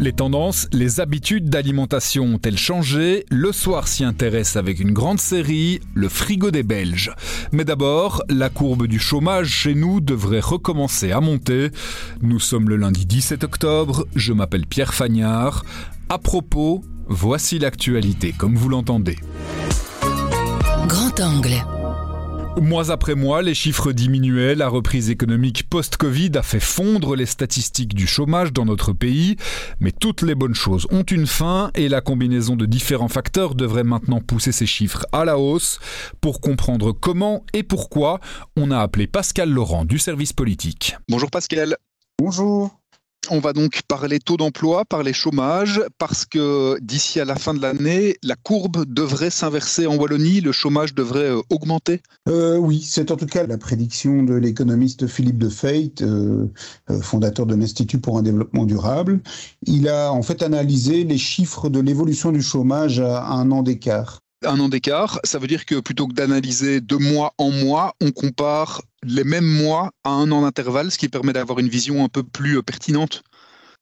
Les tendances, les habitudes d'alimentation ont-elles changé? Le soir s'y intéresse avec une grande série, Le frigo des Belges. Mais d'abord, la courbe du chômage chez nous devrait recommencer à monter. Nous sommes le lundi 17 octobre, je m'appelle Pierre Fagnard. À propos, voici l'actualité comme vous l'entendez. Grand angle. Mois après mois, les chiffres diminuaient, la reprise économique post-Covid a fait fondre les statistiques du chômage dans notre pays, mais toutes les bonnes choses ont une fin et la combinaison de différents facteurs devrait maintenant pousser ces chiffres à la hausse. Pour comprendre comment et pourquoi, on a appelé Pascal Laurent du service politique. Bonjour Pascal. Bonjour. On va donc parler taux d'emploi, parler chômage, parce que d'ici à la fin de l'année, la courbe devrait s'inverser en Wallonie, le chômage devrait euh, augmenter euh, Oui, c'est en tout cas la prédiction de l'économiste Philippe de Feit, euh, fondateur de l'Institut pour un développement durable. Il a en fait analysé les chiffres de l'évolution du chômage à un an d'écart un an d'écart, ça veut dire que plutôt que d'analyser de mois en mois, on compare les mêmes mois à un an d'intervalle, ce qui permet d'avoir une vision un peu plus euh, pertinente.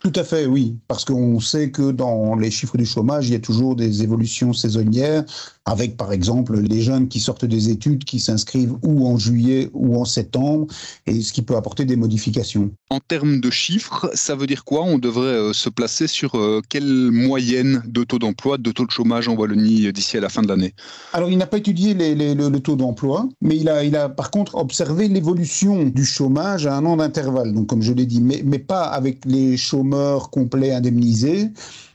Tout à fait, oui, parce qu'on sait que dans les chiffres du chômage, il y a toujours des évolutions saisonnières, avec par exemple les jeunes qui sortent des études, qui s'inscrivent ou en juillet ou en septembre, et ce qui peut apporter des modifications. En termes de chiffres, ça veut dire quoi? On devrait euh, se placer sur euh, quelle moyenne de taux d'emploi, de taux de chômage en Wallonie d'ici à la fin de l'année? Alors, il n'a pas étudié les, les, le, le, taux d'emploi, mais il a, il a par contre observé l'évolution du chômage à un an d'intervalle, donc comme je l'ai dit, mais, mais pas avec les chômeurs complets indemnisés,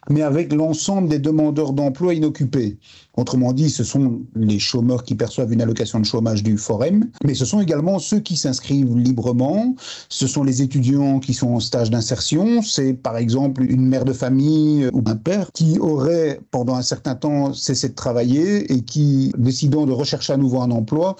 mais avec l'ensemble des demandeurs d'emploi inoccupés. Autrement dit, ce sont les chômeurs qui perçoivent une allocation de chômage du Forum, mais ce sont également ceux qui s'inscrivent librement, ce sont les étudiants qui sont en stage d'insertion, c'est par exemple une mère de famille ou un père qui aurait pendant un certain temps cessé de travailler et qui, décidant de rechercher à nouveau un emploi,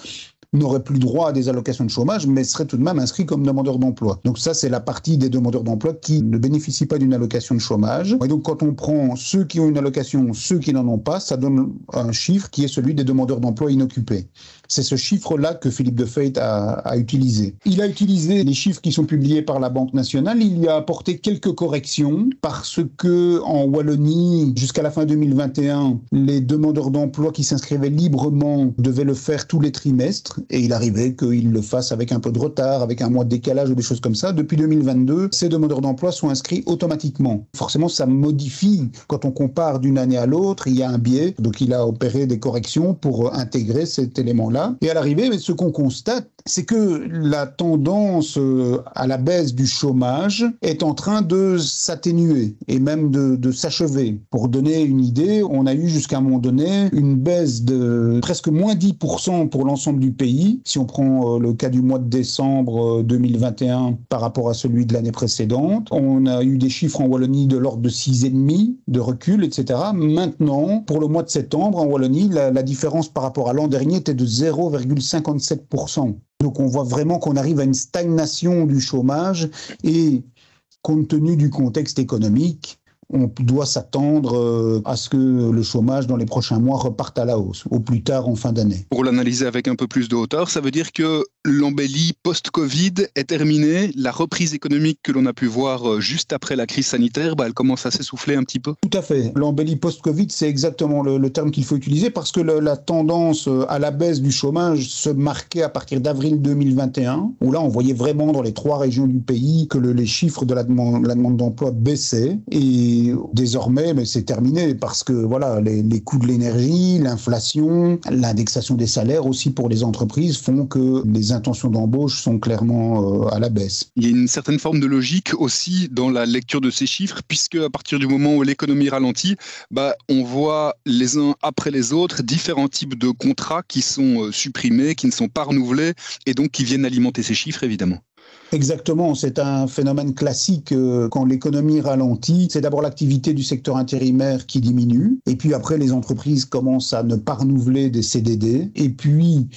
n'aurait plus droit à des allocations de chômage, mais serait tout de même inscrit comme demandeur d'emploi. Donc ça, c'est la partie des demandeurs d'emploi qui ne bénéficient pas d'une allocation de chômage. Et donc quand on prend ceux qui ont une allocation, ceux qui n'en ont pas, ça donne un chiffre qui est celui des demandeurs d'emploi inoccupés. C'est ce chiffre-là que Philippe de Feit a, a, utilisé. Il a utilisé les chiffres qui sont publiés par la Banque nationale. Il y a apporté quelques corrections parce que en Wallonie, jusqu'à la fin 2021, les demandeurs d'emploi qui s'inscrivaient librement devaient le faire tous les trimestres et il arrivait qu'il le fasse avec un peu de retard, avec un mois de décalage ou des choses comme ça. Depuis 2022, ces demandeurs d'emploi sont inscrits automatiquement. Forcément, ça modifie quand on compare d'une année à l'autre. Il y a un biais, donc il a opéré des corrections pour intégrer cet élément-là. Et à l'arrivée, ce qu'on constate, c'est que la tendance euh, à la baisse du chômage est en train de s'atténuer et même de, s'achever. Pour donner une idée, on a eu jusqu'à un moment donné une baisse de presque moins 10% pour l'ensemble du pays si on prend euh, le cas du mois de décembre 2021 euh, par rapport à celui de l'année précédente, on a eu des chiffres en Wallonie de l'ordre de 6,5 de recul, etc. Maintenant, pour le mois de septembre, en Wallonie, la différence par rapport à l'an dernier était de 0,57%. Donc on voit vraiment qu'on arrive à une stagnation du chômage et compte tenu du contexte économique, on doit s'attendre euh, à ce que le chômage dans les prochains mois reparte à la hausse, au plus tard en fin d'année. Pour l'analyser avec un peu plus de hauteur, ça veut dire que l'embellie post-Covid est terminée, la reprise économique que l'on a pu voir euh, juste après la crise sanitaire, bah, elle commence à s'essouffler un petit peu Tout à fait. L'embellie post-Covid, c'est exactement le, terme qu'il faut utiliser parce que la tendance euh, à la baisse du chômage se marquait à partir d'avril 2021, où là on voyait vraiment dans les trois régions du pays que le, les chiffres de la demande, la demande d'emploi baissaient. Et désormais, mais c'est terminé parce que voilà, les, les coûts de l'énergie, l'inflation, l'indexation des salaires aussi pour les entreprises font que les intentions d'embauche sont clairement euh, à la baisse. Il y a une certaine forme de logique aussi dans la lecture de ces chiffres, puisque à partir du moment où l'économie ralentit, bah, on voit les uns après les autres différents types de contrats qui sont euh, supprimés, qui ne sont pas renouvelés, et donc qui viennent alimenter ces chiffres évidemment. Exactement, c'est un phénomène classique euh, quand l'économie ralentit. C'est d'abord l'activité du secteur intérimaire qui diminue, et puis après les entreprises commencent à ne pas renouveler des CDD, et puis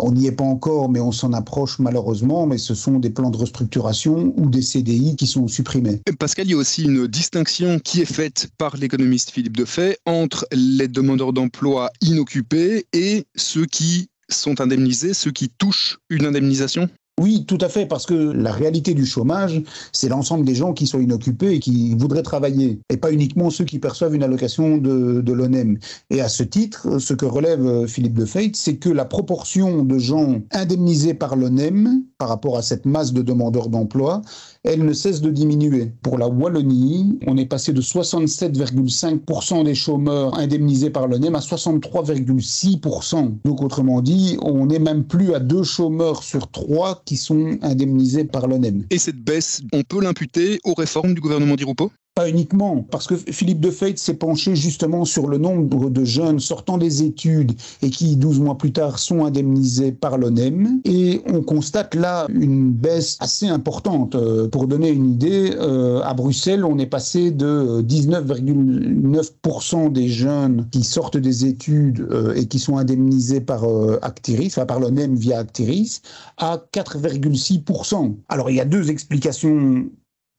On n'y est pas encore, mais on s'en approche malheureusement, mais ce sont des plans de restructuration ou des CDI qui sont supprimés. Pascal, il y a aussi une distinction qui est faite par l'économiste Philippe Defay entre les demandeurs d'emploi inoccupés et ceux qui sont indemnisés, ceux qui touchent une indemnisation oui, tout à fait, parce que la réalité du chômage, c'est l'ensemble des gens qui sont inoccupés et qui voudraient travailler, et pas uniquement ceux qui perçoivent une allocation de, de l'ONEM. Et à ce titre, ce que relève euh, Philippe de Feit, c'est que la proportion de gens indemnisés par l'ONEM par rapport à cette masse de demandeurs d'emploi, elle ne cesse de diminuer. Pour la Wallonie, on est passé de 67,5% des chômeurs indemnisés par l'ONEM à 63,6%. Donc autrement dit, on n'est même plus à deux chômeurs sur trois qui sont indemnisés par l'ONEM. Et cette baisse, on peut l'imputer aux réformes du gouvernement d'Irupo pas uniquement, parce que Philippe de Feit s'est penché justement sur le nombre de jeunes sortant des études et qui, 12 mois plus tard, sont indemnisés par l'ONEM. Et on constate là une baisse assez importante. Euh, pour donner une idée, euh, à Bruxelles, on est passé de 19,9% des jeunes qui sortent des études euh, et qui sont indemnisés par Actiris, enfin par l'ONEM via Actiris, à 4,6%. Alors il y a deux explications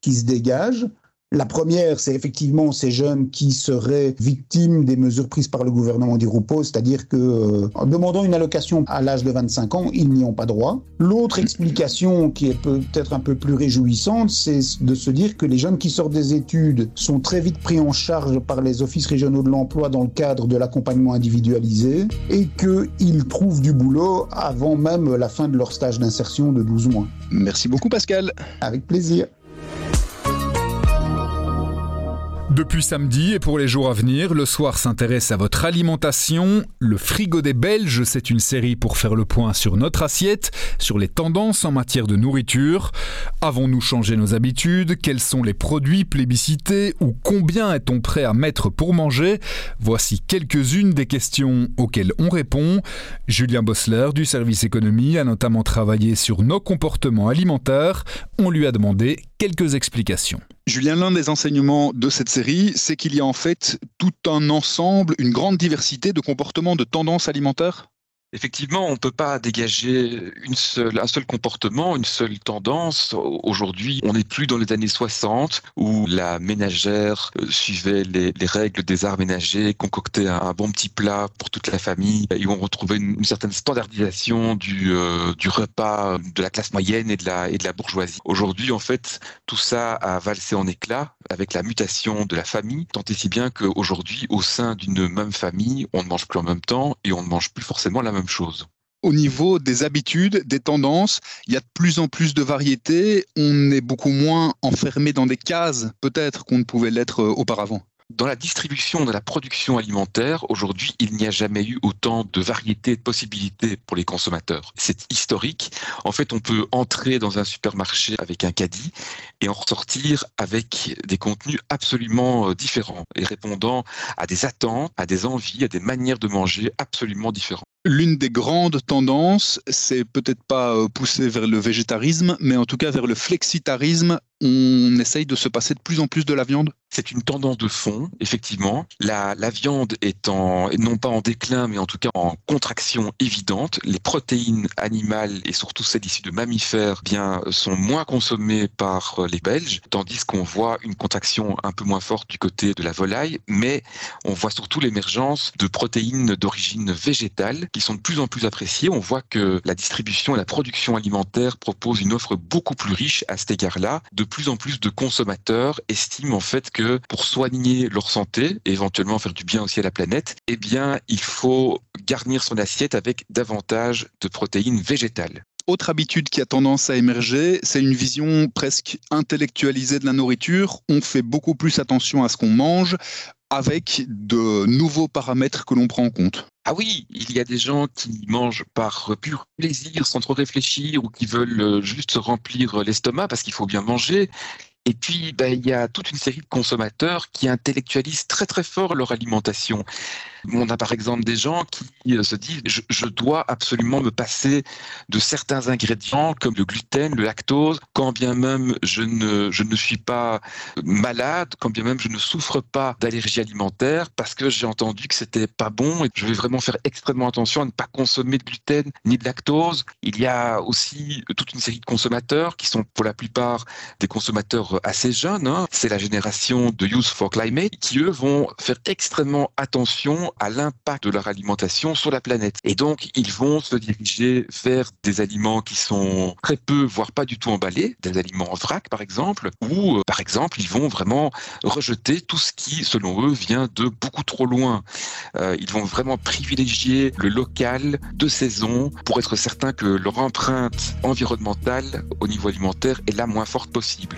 qui se dégagent. La première, c'est effectivement ces jeunes qui seraient victimes des mesures prises par le gouvernement d'Irupo, c'est-à-dire que euh, en demandant une allocation à l'âge de 25 ans, ils n'y ont pas droit. L'autre explication qui est peut-être un peu plus réjouissante, c'est de se dire que les jeunes qui sortent des études sont très vite pris en charge par les offices régionaux de l'emploi dans le cadre de l'accompagnement individualisé et qu'ils trouvent du boulot avant même la fin de leur stage d'insertion de 12 mois. Merci beaucoup Pascal. Avec plaisir. Depuis samedi et pour les jours à venir, le soir s'intéresse à votre alimentation. Le frigo des Belges, c'est une série pour faire le point sur notre assiette, sur les tendances en matière de nourriture. Avons-nous changé nos habitudes? Quels sont les produits plébiscités? Ou combien est-on prêt à mettre pour manger? Voici quelques-unes des questions auxquelles on répond. Julien Bossler du service économie a notamment travaillé sur nos comportements alimentaires. On lui a demandé quelques explications. Julien, l'un des enseignements de cette série, c'est qu'il y a en fait tout un ensemble, une grande diversité de comportements, de tendances alimentaires Effectivement, on ne peut pas dégager une seule, un seul comportement, une seule tendance. Aujourd'hui, on n'est plus dans les années 60 où la ménagère euh, suivait les, règles des arts ménagers, concoctait un, bon petit plat pour toute la famille et où on retrouvait une, certaine standardisation du, euh, du repas de la classe moyenne et de la, et de la bourgeoisie. Aujourd'hui, en fait, tout ça a valsé en éclats avec la mutation de la famille, tant et si bien qu'aujourd'hui, au sein d'une même famille, on ne mange plus en même temps et on ne mange plus forcément la même chose. Au niveau des habitudes, des tendances, il y a de plus en plus de variétés. On est beaucoup moins enfermé dans des cases, peut-être, qu'on ne pouvait l'être euh, auparavant. Dans la distribution, de la production alimentaire, aujourd'hui, il n'y a jamais eu autant de variétés, de possibilités pour les consommateurs. C'est historique. En fait, on peut entrer dans un supermarché avec un caddie et en ressortir avec des contenus absolument euh, différents et répondant à des attentes, à des envies, à des manières de manger absolument différentes. L'une des grandes tendances, c'est peut-être pas euh, pousser vers le végétarisme, mais en tout cas vers le flexitarisme. On essaye de se passer de plus en plus de la viande. C'est une tendance de fond, effectivement. La, viande est en, non pas en déclin, mais en tout cas en contraction évidente. Les protéines animales et surtout celles issues de mammifères, bien, sont moins consommées par euh, les Belges, tandis qu'on voit une contraction un peu moins forte du côté de la volaille, mais on voit surtout l'émergence de protéines d'origine végétale qui sont de plus en plus appréciées. On voit que la distribution et la production alimentaire proposent une offre beaucoup plus riche à cet égard-là. Plus en plus de consommateurs estiment en fait que pour soigner leur santé et éventuellement faire du bien aussi à la planète, eh bien, il faut garnir son assiette avec davantage de protéines végétales autre habitude qui a tendance à émerger, c'est une vision presque intellectualisée de la nourriture. On fait beaucoup plus attention à ce qu'on mange avec de nouveaux paramètres que l'on prend en compte. Ah oui, il y a des gens qui mangent par pur plaisir, sans trop réfléchir, ou qui veulent euh, juste remplir l'estomac parce qu'il faut bien manger. Et puis, ben, il y a toute une série de consommateurs qui intellectualisent très très fort leur alimentation. On a par exemple des gens qui se disent je, je dois absolument me passer de certains ingrédients comme le gluten, le lactose, quand bien même je ne, je ne suis pas malade, quand bien même je ne souffre pas d'allergie alimentaire, parce que j'ai entendu que c'était pas bon et je vais vraiment faire extrêmement attention à ne pas consommer de gluten ni de lactose. Il y a aussi toute une série de consommateurs qui sont pour la plupart des consommateurs assez jeunes. Hein. C'est la génération de Youth for Climate qui, eux, vont faire extrêmement attention à l'impact de leur alimentation sur la planète. Et donc, ils vont se diriger vers des aliments qui sont très peu, voire pas du tout emballés, des aliments en vrac, par exemple, ou, euh, par exemple, ils vont vraiment rejeter tout ce qui, selon eux, vient de beaucoup trop loin. Euh, ils vont vraiment privilégier le local de saison pour être certain que leur empreinte environnementale au niveau alimentaire est la moins forte possible.